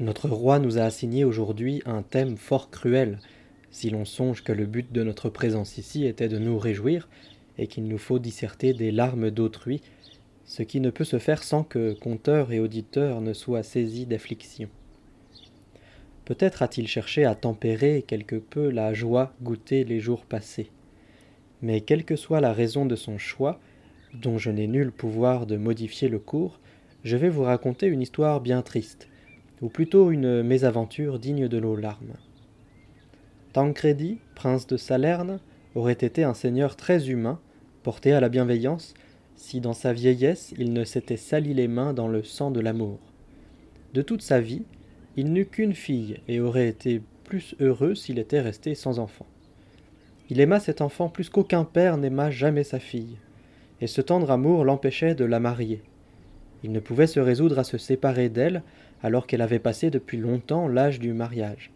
Notre roi nous a assigné aujourd'hui un thème fort cruel, si l'on songe que le but de notre présence ici était de nous réjouir, et qu'il nous faut disserter des larmes d'autrui, ce qui ne peut se faire sans que conteur et auditeur ne soient saisis d'affliction. Peut-être a-t-il cherché à tempérer quelque peu la joie goûtée les jours passés. Mais quelle que soit la raison de son choix, dont je n'ai nul pouvoir de modifier le cours, je vais vous raconter une histoire bien triste, ou plutôt une mésaventure digne de nos larmes. Tancredi, prince de Salerne, aurait été un seigneur très humain, porté à la bienveillance, si dans sa vieillesse il ne s'était sali les mains dans le sang de l'amour. De toute sa vie, il n'eut qu'une fille et aurait été plus heureux s'il était resté sans enfant. Il aima cet enfant plus qu'aucun père n'aima jamais sa fille, et ce tendre amour l'empêchait de la marier. Il ne pouvait se résoudre à se séparer d'elle alors qu'elle avait passé depuis longtemps l'âge du mariage.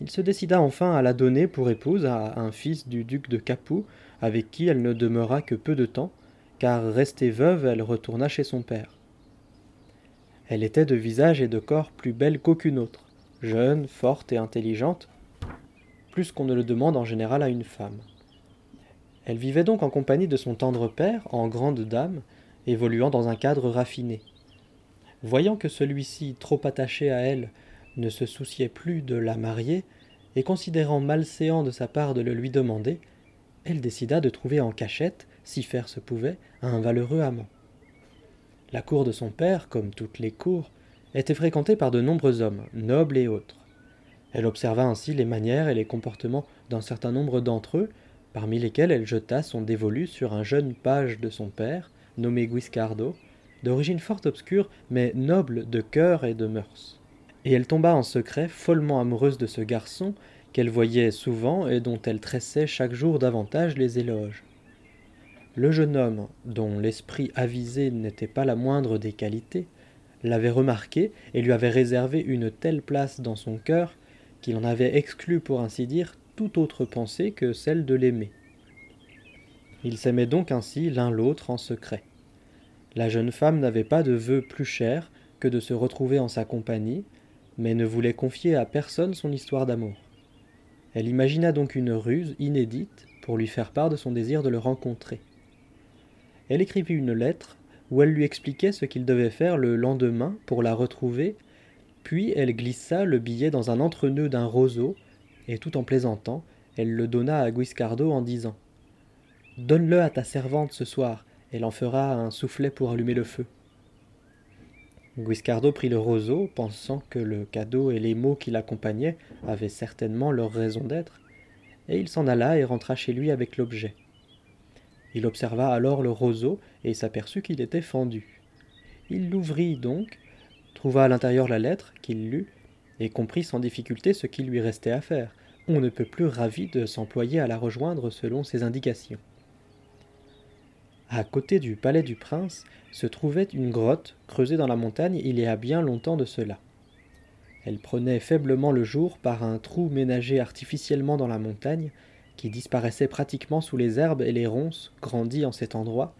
Il se décida enfin à la donner pour épouse à un fils du duc de Capoue, avec qui elle ne demeura que peu de temps, car restée veuve, elle retourna chez son père. Elle était de visage et de corps plus belle qu'aucune autre, jeune, forte et intelligente, plus qu'on ne le demande en général à une femme. Elle vivait donc en compagnie de son tendre père, en grande dame, évoluant dans un cadre raffiné. Voyant que celui-ci, trop attaché à elle, ne se souciait plus de la marier, et considérant malséant de sa part de le lui demander, elle décida de trouver en cachette, si faire se pouvait, un valeureux amant. La cour de son père, comme toutes les cours, était fréquentée par de nombreux hommes, nobles et autres. Elle observa ainsi les manières et les comportements d'un certain nombre d'entre eux, parmi lesquels elle jeta son dévolu sur un jeune page de son père, nommé Guiscardo, d'origine fort obscure, mais noble de cœur et de mœurs. Et elle tomba en secret follement amoureuse de ce garçon qu'elle voyait souvent et dont elle tressait chaque jour davantage les éloges. Le jeune homme, dont l'esprit avisé n'était pas la moindre des qualités, l'avait remarqué et lui avait réservé une telle place dans son cœur qu'il en avait exclu, pour ainsi dire, toute autre pensée que celle de l'aimer. Ils s'aimaient donc ainsi l'un l'autre en secret. La jeune femme n'avait pas de vœu plus cher que de se retrouver en sa compagnie, mais ne voulait confier à personne son histoire d'amour. Elle imagina donc une ruse inédite pour lui faire part de son désir de le rencontrer. Elle écrivit une lettre où elle lui expliquait ce qu'il devait faire le lendemain pour la retrouver, puis elle glissa le billet dans un entrenœud d'un roseau, et tout en plaisantant, elle le donna à Guiscardo en disant Donne-le à ta servante ce soir, elle en fera un soufflet pour allumer le feu. Guiscardo prit le roseau, pensant que le cadeau et les mots qui l'accompagnaient avaient certainement leur raison d'être, et il s'en alla et rentra chez lui avec l'objet. Il observa alors le roseau et s'aperçut qu'il était fendu. Il l'ouvrit donc, trouva à l'intérieur la lettre qu'il lut, et comprit sans difficulté ce qu'il lui restait à faire. On ne peut plus ravi de s'employer à la rejoindre selon ses indications. À côté du palais du prince se trouvait une grotte creusée dans la montagne il y a bien longtemps de cela. Elle prenait faiblement le jour par un trou ménagé artificiellement dans la montagne, qui disparaissait pratiquement sous les herbes et les ronces grandies en cet endroit,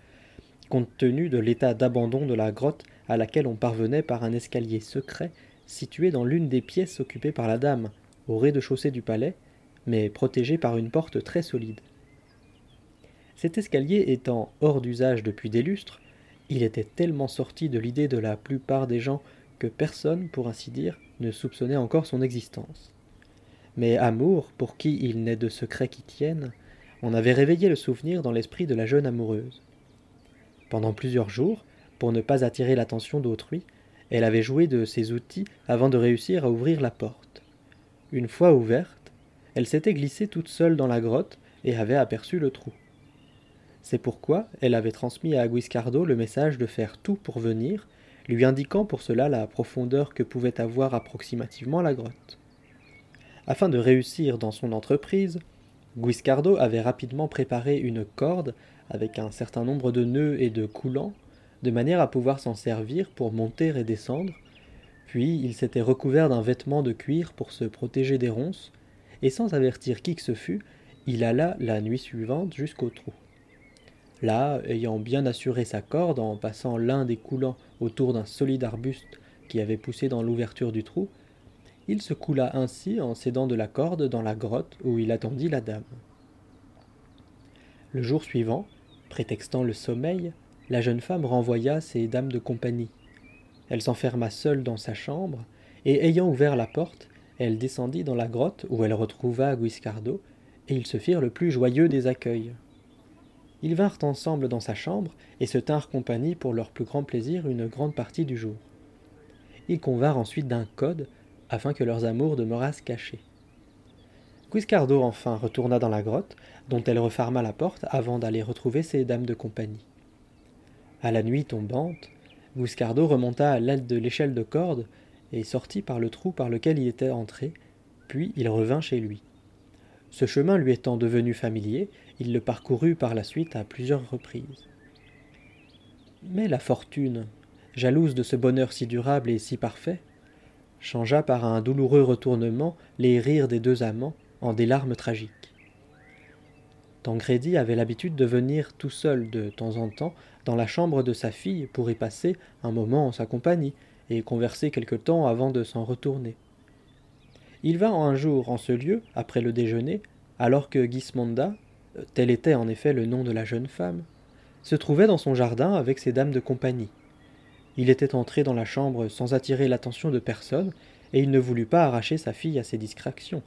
compte tenu de l'état d'abandon de la grotte à laquelle on parvenait par un escalier secret situé dans l'une des pièces occupées par la dame, au rez-de-chaussée du palais, mais protégé par une porte très solide. Cet escalier étant hors d'usage depuis des lustres, il était tellement sorti de l'idée de la plupart des gens que personne, pour ainsi dire, ne soupçonnait encore son existence. Mais Amour, pour qui il n'est de secret qui tienne, on avait réveillé le souvenir dans l'esprit de la jeune amoureuse. Pendant plusieurs jours, pour ne pas attirer l'attention d'autrui, elle avait joué de ses outils avant de réussir à ouvrir la porte. Une fois ouverte, elle s'était glissée toute seule dans la grotte et avait aperçu le trou. C'est pourquoi elle avait transmis à Guiscardo le message de faire tout pour venir, lui indiquant pour cela la profondeur que pouvait avoir approximativement la grotte. Afin de réussir dans son entreprise, Guiscardo avait rapidement préparé une corde avec un certain nombre de nœuds et de coulants, de manière à pouvoir s'en servir pour monter et descendre, puis il s'était recouvert d'un vêtement de cuir pour se protéger des ronces, et sans avertir qui que ce fût, il alla la nuit suivante jusqu'au trou. Là, ayant bien assuré sa corde en passant l'un des coulants autour d'un solide arbuste qui avait poussé dans l'ouverture du trou, il se coula ainsi en s'aidant de la corde dans la grotte où il attendit la dame. Le jour suivant, prétextant le sommeil, la jeune femme renvoya ses dames de compagnie. Elle s'enferma seule dans sa chambre, et ayant ouvert la porte, elle descendit dans la grotte où elle retrouva Guiscardo, et ils se firent le plus joyeux des accueils. Ils vinrent ensemble dans sa chambre et se tinrent compagnie pour leur plus grand plaisir une grande partie du jour. Ils convinrent ensuite d'un code afin que leurs amours demeurassent cachés. Guiscardo enfin retourna dans la grotte, dont elle referma la porte avant d'aller retrouver ses dames de compagnie. À la nuit tombante, Guiscardo remonta à l'aide de l'échelle de corde et sortit par le trou par lequel il était entré, puis il revint chez lui. Ce chemin lui étant devenu familier, il le parcourut par la suite à plusieurs reprises. Mais la fortune, jalouse de ce bonheur si durable et si parfait, changea par un douloureux retournement les rires des deux amants en des larmes tragiques. Tancredi avait l'habitude de venir tout seul de temps en temps dans la chambre de sa fille pour y passer un moment en sa compagnie et converser quelque temps avant de s'en retourner. Il vint un jour en ce lieu, après le déjeuner, alors que Gismonda, tel était en effet le nom de la jeune femme, se trouvait dans son jardin avec ses dames de compagnie. Il était entré dans la chambre sans attirer l'attention de personne, et il ne voulut pas arracher sa fille à ses distractions.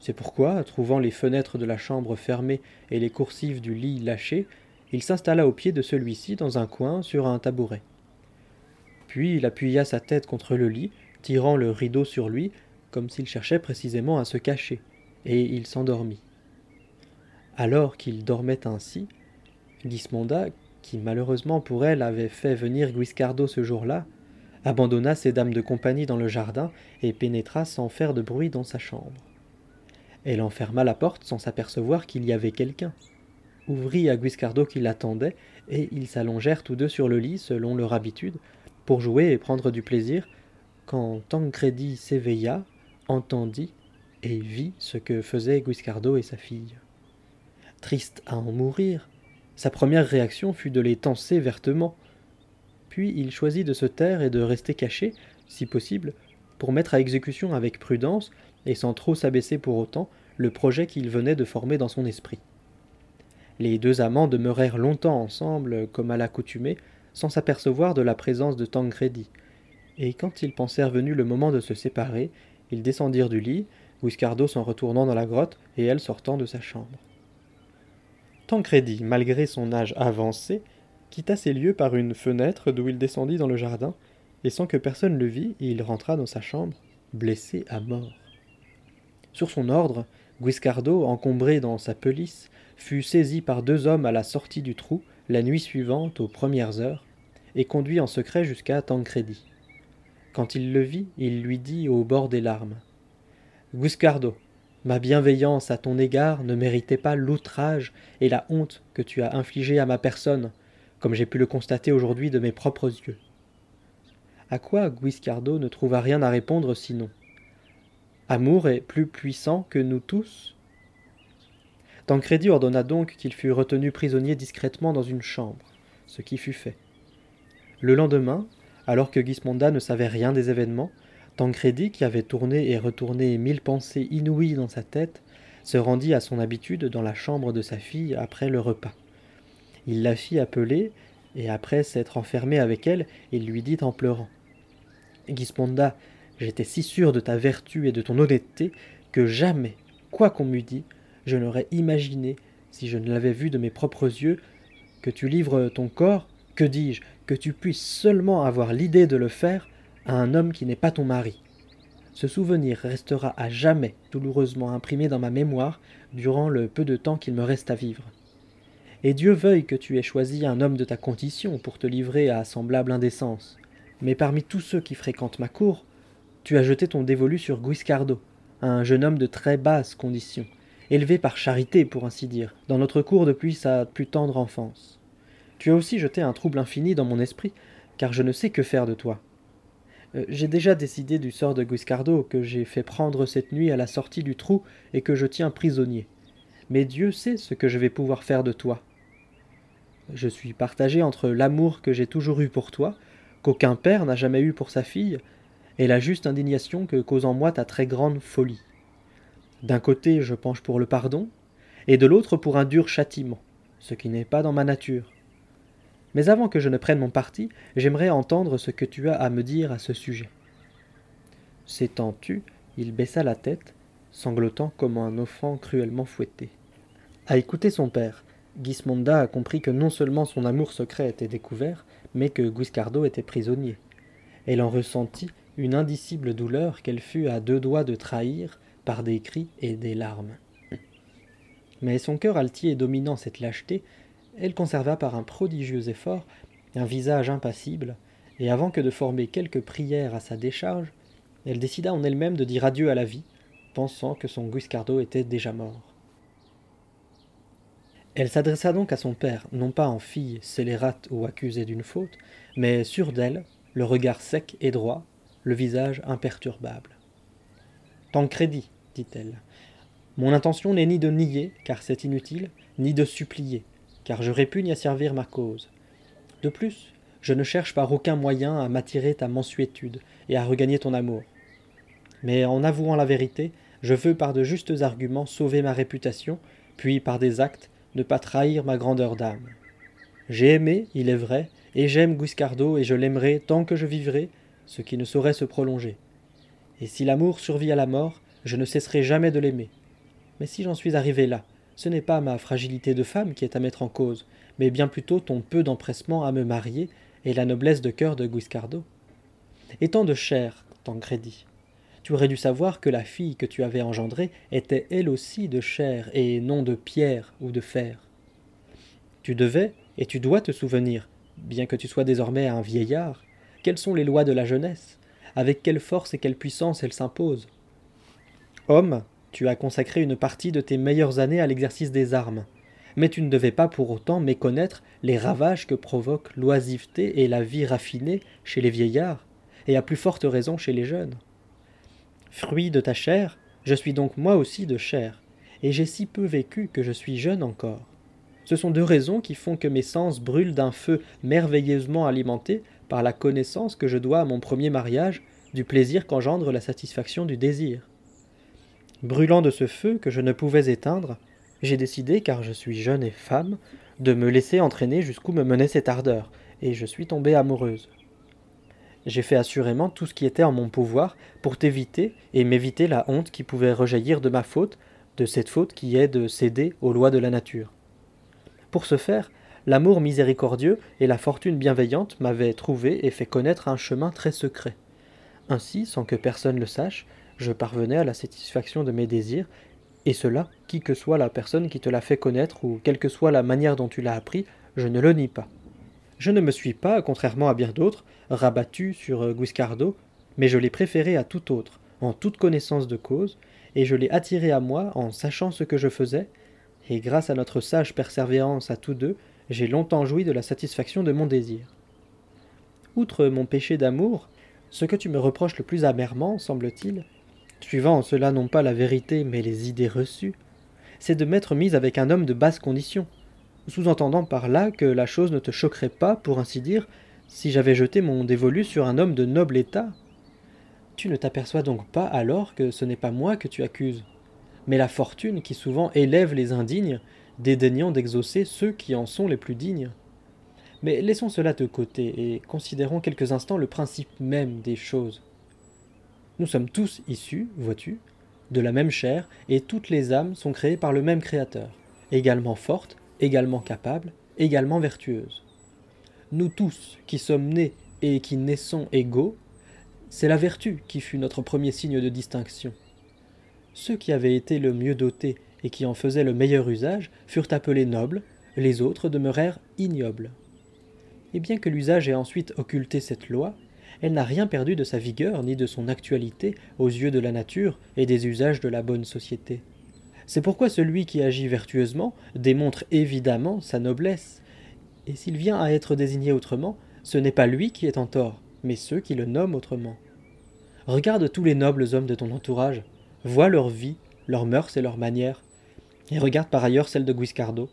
C'est pourquoi, trouvant les fenêtres de la chambre fermées et les coursives du lit lâchées, il s'installa au pied de celui-ci dans un coin sur un tabouret. Puis il appuya sa tête contre le lit, tirant le rideau sur lui, comme s'il cherchait précisément à se cacher, et il s'endormit. Alors qu'il dormait ainsi, Gismonda, qui malheureusement pour elle avait fait venir Guiscardo ce jour-là, abandonna ses dames de compagnie dans le jardin et pénétra sans faire de bruit dans sa chambre. Elle enferma la porte sans s'apercevoir qu'il y avait quelqu'un, ouvrit à Guiscardo qui l'attendait, et ils s'allongèrent tous deux sur le lit selon leur habitude, pour jouer et prendre du plaisir, quand Tancredi s'éveilla, entendit et vit ce que faisaient Guiscardo et sa fille. Triste à en mourir, sa première réaction fut de les tancer vertement. Puis il choisit de se taire et de rester caché, si possible, pour mettre à exécution avec prudence, et sans trop s'abaisser pour autant, le projet qu'il venait de former dans son esprit. Les deux amants demeurèrent longtemps ensemble, comme à l'accoutumée, sans s'apercevoir de la présence de Tancredi, et quand ils pensèrent venu le moment de se séparer, ils descendirent du lit, Guiscardo s'en retournant dans la grotte et elle sortant de sa chambre. Tancredi, malgré son âge avancé, quitta ces lieux par une fenêtre d'où il descendit dans le jardin, et sans que personne le vît, il rentra dans sa chambre, blessé à mort. Sur son ordre, Guiscardo, encombré dans sa pelisse, fut saisi par deux hommes à la sortie du trou, la nuit suivante, aux premières heures, et conduit en secret jusqu'à Tancredi. Quand il le vit, il lui dit au bord des larmes Guiscardo, Ma bienveillance à ton égard ne méritait pas l'outrage et la honte que tu as infligés à ma personne, comme j'ai pu le constater aujourd'hui de mes propres yeux. À quoi Guiscardo ne trouva rien à répondre sinon? Amour est plus puissant que nous tous? Tancredi ordonna donc qu'il fût retenu prisonnier discrètement dans une chambre, ce qui fut fait. Le lendemain, alors que Gismonda ne savait rien des événements, Tancredi, qui avait tourné et retourné mille pensées inouïes dans sa tête, se rendit à son habitude dans la chambre de sa fille après le repas. Il la fit appeler, et après s'être enfermé avec elle, il lui dit en pleurant Gismonda, j'étais si sûr de ta vertu et de ton honnêteté que jamais, quoi qu'on m'eût dit, je n'aurais imaginé, si je ne l'avais vu de mes propres yeux, que tu livres ton corps, que dis-je, que tu puisses seulement avoir l'idée de le faire à un homme qui n'est pas ton mari. Ce souvenir restera à jamais douloureusement imprimé dans ma mémoire durant le peu de temps qu'il me reste à vivre. Et Dieu veuille que tu aies choisi un homme de ta condition pour te livrer à semblable indécence. Mais parmi tous ceux qui fréquentent ma cour, tu as jeté ton dévolu sur Guiscardo, un jeune homme de très basse condition, élevé par charité pour ainsi dire, dans notre cour depuis sa plus tendre enfance. Tu as aussi jeté un trouble infini dans mon esprit, car je ne sais que faire de toi. Euh, j'ai déjà décidé du sort de Guiscardo, que j'ai fait prendre cette nuit à la sortie du trou et que je tiens prisonnier. Mais Dieu sait ce que je vais pouvoir faire de toi. Je suis partagé entre l'amour que j'ai toujours eu pour toi, qu'aucun père n'a jamais eu pour sa fille, et la juste indignation que cause en moi ta très grande folie. D'un côté, je penche pour le pardon, et de l'autre pour un dur châtiment, ce qui n'est pas dans ma nature. Mais avant que je ne prenne mon parti, j'aimerais entendre ce que tu as à me dire à ce sujet. S'étant tu, il baissa la tête, sanglotant comme un enfant cruellement fouetté. À écouter son père, Gismonda a compris que non seulement son amour secret était découvert, mais que Guiscardo était prisonnier. Elle en ressentit une indicible douleur qu'elle fut à deux doigts de trahir par des cris et des larmes. Mais son cœur altier dominant cette lâcheté, elle conserva par un prodigieux effort un visage impassible, et avant que de former quelques prières à sa décharge, elle décida en elle-même de dire adieu à la vie, pensant que son Guiscardo était déjà mort. Elle s'adressa donc à son père, non pas en fille scélérate ou accusée d'une faute, mais sûre d'elle, le regard sec et droit, le visage imperturbable. Tancrédit, dit-elle, mon intention n'est ni de nier, car c'est inutile, ni de supplier, car je répugne à servir ma cause. De plus, je ne cherche par aucun moyen à m'attirer ta mansuétude et à regagner ton amour. Mais en avouant la vérité, je veux par de justes arguments sauver ma réputation, puis par des actes ne pas trahir ma grandeur d'âme. J'ai aimé, il est vrai, et j'aime Guiscardo et je l'aimerai tant que je vivrai, ce qui ne saurait se prolonger. Et si l'amour survit à la mort, je ne cesserai jamais de l'aimer. Mais si j'en suis arrivé là, ce n'est pas ma fragilité de femme qui est à mettre en cause, mais bien plutôt ton peu d'empressement à me marier et la noblesse de cœur de Guiscardo. Étant de chair, Tancredi, tu aurais dû savoir que la fille que tu avais engendrée était elle aussi de chair et non de pierre ou de fer. Tu devais, et tu dois te souvenir, bien que tu sois désormais un vieillard, quelles sont les lois de la jeunesse, avec quelle force et quelle puissance elles s'imposent. Homme, tu as consacré une partie de tes meilleures années à l'exercice des armes, mais tu ne devais pas pour autant méconnaître les ravages que provoquent l'oisiveté et la vie raffinée chez les vieillards, et à plus forte raison chez les jeunes. Fruit de ta chair, je suis donc moi aussi de chair, et j'ai si peu vécu que je suis jeune encore. Ce sont deux raisons qui font que mes sens brûlent d'un feu merveilleusement alimenté par la connaissance que je dois à mon premier mariage du plaisir qu'engendre la satisfaction du désir. Brûlant de ce feu que je ne pouvais éteindre, j'ai décidé, car je suis jeune et femme, de me laisser entraîner jusqu'où me menait cette ardeur, et je suis tombée amoureuse. J'ai fait assurément tout ce qui était en mon pouvoir pour t'éviter et m'éviter la honte qui pouvait rejaillir de ma faute, de cette faute qui est de céder aux lois de la nature. Pour ce faire, l'amour miséricordieux et la fortune bienveillante m'avaient trouvé et fait connaître un chemin très secret. Ainsi, sans que personne le sache, je parvenais à la satisfaction de mes désirs, et cela, qui que soit la personne qui te l'a fait connaître ou quelle que soit la manière dont tu l'as appris, je ne le nie pas. Je ne me suis pas, contrairement à bien d'autres, rabattu sur euh, Guiscardo, mais je l'ai préféré à tout autre, en toute connaissance de cause, et je l'ai attiré à moi en sachant ce que je faisais, et grâce à notre sage persévérance à tous deux, j'ai longtemps joui de la satisfaction de mon désir. Outre mon péché d'amour, ce que tu me reproches le plus amèrement, semble-t-il, suivant en cela non pas la vérité mais les idées reçues, c'est de m'être mise avec un homme de basse condition, sous-entendant par là que la chose ne te choquerait pas, pour ainsi dire, si j'avais jeté mon dévolu sur un homme de noble état. Tu ne t'aperçois donc pas alors que ce n'est pas moi que tu accuses, mais la fortune qui souvent élève les indignes, dédaignant d'exaucer ceux qui en sont les plus dignes. Mais laissons cela de côté et considérons quelques instants le principe même des choses. Nous sommes tous issus, vois-tu, de la même chair, et toutes les âmes sont créées par le même Créateur, également fortes, également capables, également vertueuses. Nous tous qui sommes nés et qui naissons égaux, c'est la vertu qui fut notre premier signe de distinction. Ceux qui avaient été le mieux dotés et qui en faisaient le meilleur usage furent appelés nobles, les autres demeurèrent ignobles. Et bien que l'usage ait ensuite occulté cette loi, elle n'a rien perdu de sa vigueur ni de son actualité aux yeux de la nature et des usages de la bonne société. C'est pourquoi celui qui agit vertueusement démontre évidemment sa noblesse. Et s'il vient à être désigné autrement, ce n'est pas lui qui est en tort, mais ceux qui le nomment autrement. Regarde tous les nobles hommes de ton entourage, vois leur vie, leurs mœurs et leurs manières, et regarde par ailleurs celle de Guiscardo.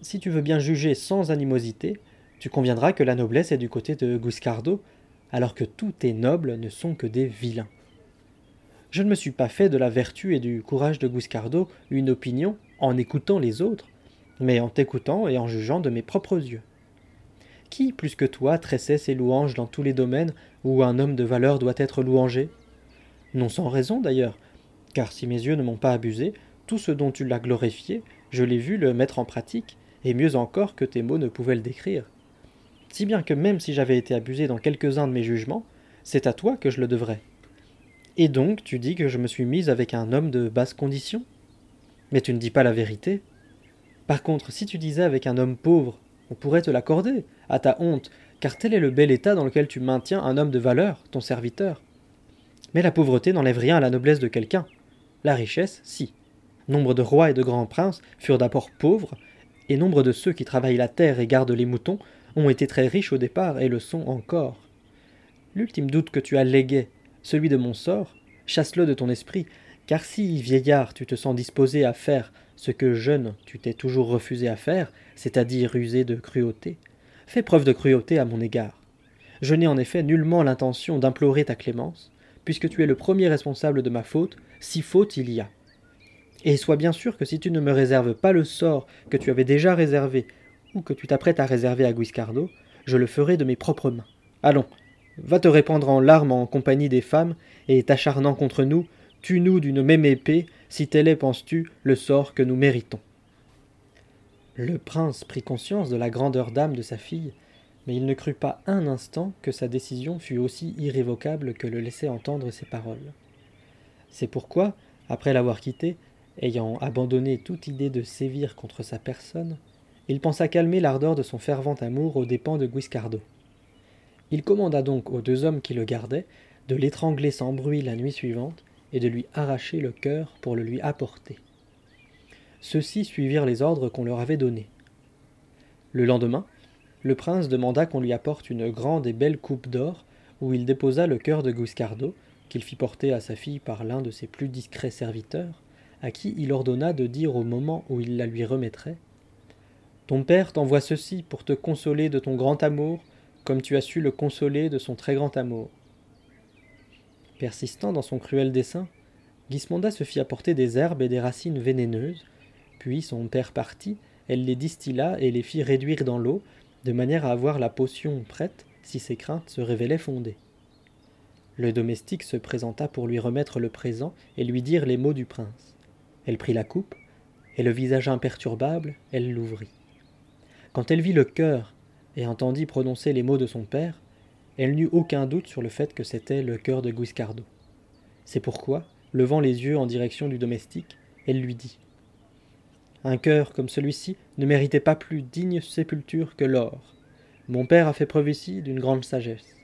Si tu veux bien juger sans animosité, tu conviendras que la noblesse est du côté de Guiscardo, alors que tous tes nobles ne sont que des vilains. Je ne me suis pas fait de la vertu et du courage de Guiscardo une opinion en écoutant les autres, mais en t'écoutant et en jugeant de mes propres yeux. Qui, plus que toi, tressait ses louanges dans tous les domaines où un homme de valeur doit être louangé? Non sans raison d'ailleurs, car si mes yeux ne m'ont pas abusé, tout ce dont tu l'as glorifié, je l'ai vu le mettre en pratique, et mieux encore que tes mots ne pouvaient le décrire. Si bien que même si j'avais été abusé dans quelques-uns de mes jugements, c'est à toi que je le devrais. Et donc tu dis que je me suis mise avec un homme de basse condition? Mais tu ne dis pas la vérité. Par contre, si tu disais avec un homme pauvre, on pourrait te l'accorder, à ta honte, car tel est le bel état dans lequel tu maintiens un homme de valeur, ton serviteur. Mais la pauvreté n'enlève rien à la noblesse de quelqu'un. La richesse, si. Nombre de rois et de grands princes furent d'abord pauvres, et nombre de ceux qui travaillent la terre et gardent les moutons ont été très riches au départ et le sont encore. L'ultime doute que tu as légué, celui de mon sort, chasse-le de ton esprit, car si, vieillard, tu te sens disposé à faire ce que jeune tu t'es toujours refusé à faire, c'est-à-dire user de cruauté, fais preuve de cruauté à mon égard. Je n'ai en effet nullement l'intention d'implorer ta clémence, puisque tu es le premier responsable de ma faute, si faute il y a. Et sois bien sûr que si tu ne me réserves pas le sort que tu avais déjà réservé, ou que tu t'apprêtes à réserver à Guiscardo, je le ferai de mes propres mains. Allons, va te répandre en larmes en compagnie des femmes, et t'acharnant contre nous, tue-nous d'une même épée, si tel est, penses-tu, le sort que nous méritons. Le prince prit conscience de la grandeur d'âme de sa fille, mais il ne crut pas un instant que sa décision fût aussi irrévocable que le laissaient entendre ses paroles. C'est pourquoi, après l'avoir quitté, ayant abandonné toute idée de sévir contre sa personne, il pensa calmer l'ardeur de son fervent amour aux dépens de Guiscardo. Il commanda donc aux deux hommes qui le gardaient de l'étrangler sans bruit la nuit suivante et de lui arracher le cœur pour le lui apporter. Ceux-ci suivirent les ordres qu'on leur avait donnés. Le lendemain, le prince demanda qu'on lui apporte une grande et belle coupe d'or où il déposa le cœur de Guiscardo, qu'il fit porter à sa fille par l'un de ses plus discrets serviteurs, à qui il ordonna de dire au moment où il la lui remettrait Ton père t'envoie ceci pour te consoler de ton grand amour, comme tu as su le consoler de son très grand amour. Persistant dans son cruel dessein, Gismonda se fit apporter des herbes et des racines vénéneuses, puis son père partit, elle les distilla et les fit réduire dans l'eau, de manière à avoir la potion prête si ses craintes se révélaient fondées. Le domestique se présenta pour lui remettre le présent et lui dire les mots du prince. Elle prit la coupe, et le visage imperturbable, elle l'ouvrit. Quand elle vit le cœur et entendit prononcer les mots de son père, elle n'eut aucun doute sur le fait que c'était le cœur de Guiscardo. C'est pourquoi, levant les yeux en direction du domestique, elle lui dit Un cœur comme celui-ci ne méritait pas plus digne sépulture que l'or. Mon père a fait preuve ici d'une grande sagesse.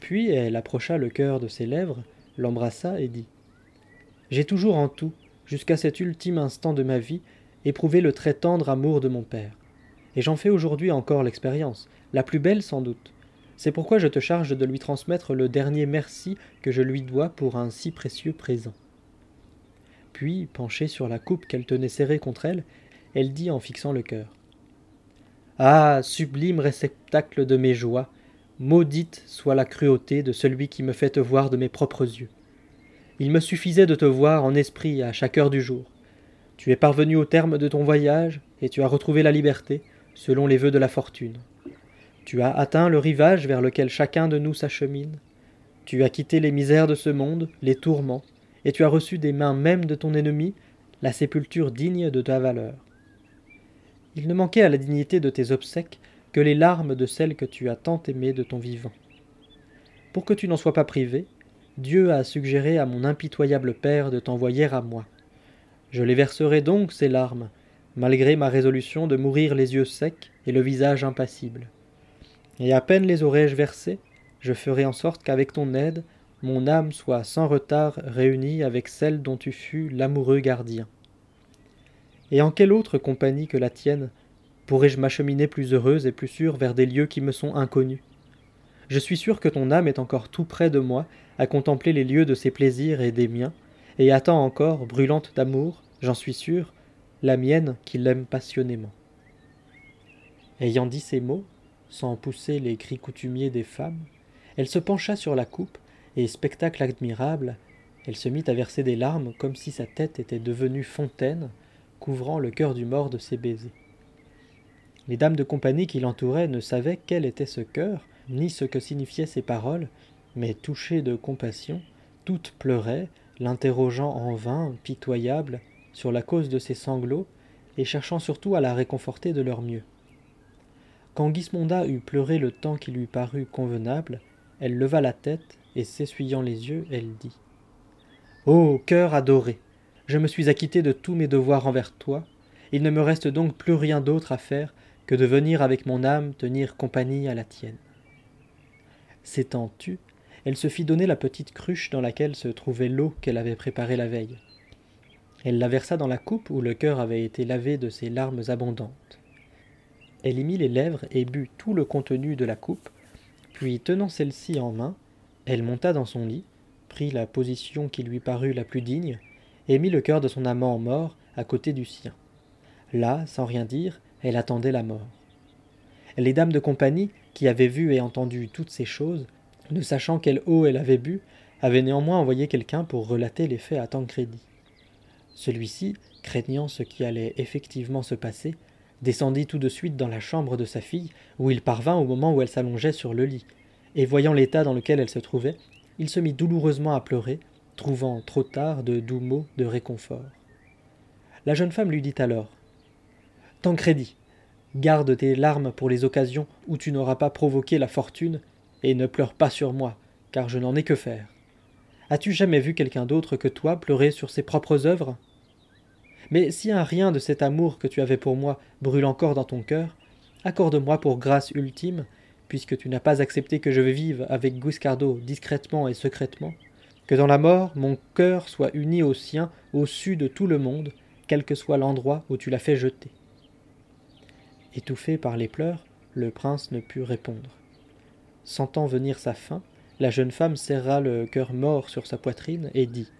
Puis elle approcha le cœur de ses lèvres, l'embrassa et dit j'ai toujours en tout, jusqu'à cet ultime instant de ma vie, éprouvé le très tendre amour de mon père. Et j'en fais aujourd'hui encore l'expérience, la plus belle sans doute. C'est pourquoi je te charge de lui transmettre le dernier merci que je lui dois pour un si précieux présent. Puis, penchée sur la coupe qu'elle tenait serrée contre elle, elle dit en fixant le cœur. Ah. Sublime réceptacle de mes joies, maudite soit la cruauté de celui qui me fait te voir de mes propres yeux. Il me suffisait de te voir en esprit à chaque heure du jour. Tu es parvenu au terme de ton voyage, et tu as retrouvé la liberté, selon les vœux de la fortune. Tu as atteint le rivage vers lequel chacun de nous s'achemine. Tu as quitté les misères de ce monde, les tourments, et tu as reçu des mains même de ton ennemi la sépulture digne de ta valeur. Il ne manquait à la dignité de tes obsèques que les larmes de celle que tu as tant aimée de ton vivant. Pour que tu n'en sois pas privé, Dieu a suggéré à mon impitoyable père de t'envoyer à moi. Je les verserai donc, ces larmes, malgré ma résolution de mourir les yeux secs et le visage impassible. Et à peine les aurais-je versées, je ferai en sorte qu'avec ton aide, mon âme soit sans retard réunie avec celle dont tu fus l'amoureux gardien. Et en quelle autre compagnie que la tienne pourrais-je m'acheminer plus heureuse et plus sûre vers des lieux qui me sont inconnus? Je suis sûr que ton âme est encore tout près de moi, à contempler les lieux de ses plaisirs et des miens, et attend encore, brûlante d'amour, j'en suis sûr, la mienne qui l'aime passionnément. Ayant dit ces mots, sans pousser les cris coutumiers des femmes, Elle se pencha sur la coupe, et spectacle admirable, elle se mit à verser des larmes comme si sa tête était devenue fontaine, couvrant le cœur du mort de ses baisers. Les dames de compagnie qui l'entouraient ne savaient quel était ce cœur, ni ce que signifiaient ces paroles, mais touchées de compassion, toutes pleuraient, l'interrogeant en vain, pitoyable, sur la cause de ses sanglots, et cherchant surtout à la réconforter de leur mieux. Quand Gismonda eut pleuré le temps qui lui parut convenable, elle leva la tête, et s'essuyant les yeux, elle dit Ô cœur adoré, je me suis acquitté de tous mes devoirs envers toi, il ne me reste donc plus rien d'autre à faire que de venir avec mon âme tenir compagnie à la tienne. S'étant tue, elle se fit donner la petite cruche dans laquelle se trouvait l'eau qu'elle avait préparée la veille. Elle la versa dans la coupe où le cœur avait été lavé de ses larmes abondantes. Elle y mit les lèvres et but tout le contenu de la coupe, puis tenant celle-ci en main, elle monta dans son lit, prit la position qui lui parut la plus digne, et mit le cœur de son amant mort à côté du sien. Là, sans rien dire, elle attendait la mort. Les dames de compagnie, qui avaient vu et entendu toutes ces choses, ne sachant quelle eau elle avait bu, avaient néanmoins envoyé quelqu'un pour relater les faits à Tancrédy. Celui-ci, craignant ce qui allait effectivement se passer, descendit tout de suite dans la chambre de sa fille, où il parvint au moment où elle s'allongeait sur le lit, et voyant l'état dans lequel elle se trouvait, il se mit douloureusement à pleurer, trouvant trop tard de doux mots de réconfort. La jeune femme lui dit alors Tancrédy, garde tes larmes pour les occasions où tu n'auras pas provoqué la fortune, et ne pleure pas sur moi, car je n'en ai que faire. As-tu jamais vu quelqu'un d'autre que toi pleurer sur ses propres œuvres? Mais si un rien de cet amour que tu avais pour moi brûle encore dans ton cœur, accorde-moi pour grâce ultime, puisque tu n'as pas accepté que je vive avec Guiscardo discrètement et secrètement, que dans la mort mon cœur soit uni au sien au-dessus de tout le monde, quel que soit l'endroit où tu l'as fait jeter. Étouffé par les pleurs, le prince ne put répondre. Sentant venir sa fin, la jeune femme serra le cœur mort sur sa poitrine et dit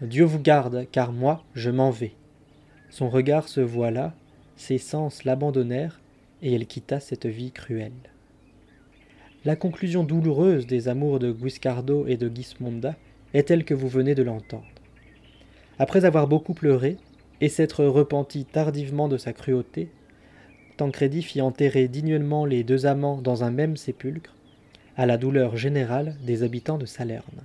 Dieu vous garde, car moi je m'en vais. Son regard se voila, ses sens l'abandonnèrent, et elle quitta cette vie cruelle. La conclusion douloureuse des amours de Guiscardo et de Gismonda est telle que vous venez de l'entendre. Après avoir beaucoup pleuré, et s'être repenti tardivement de sa cruauté, Tancredi fit enterrer dignement les deux amants dans un même sépulcre, à la douleur générale des habitants de Salerne.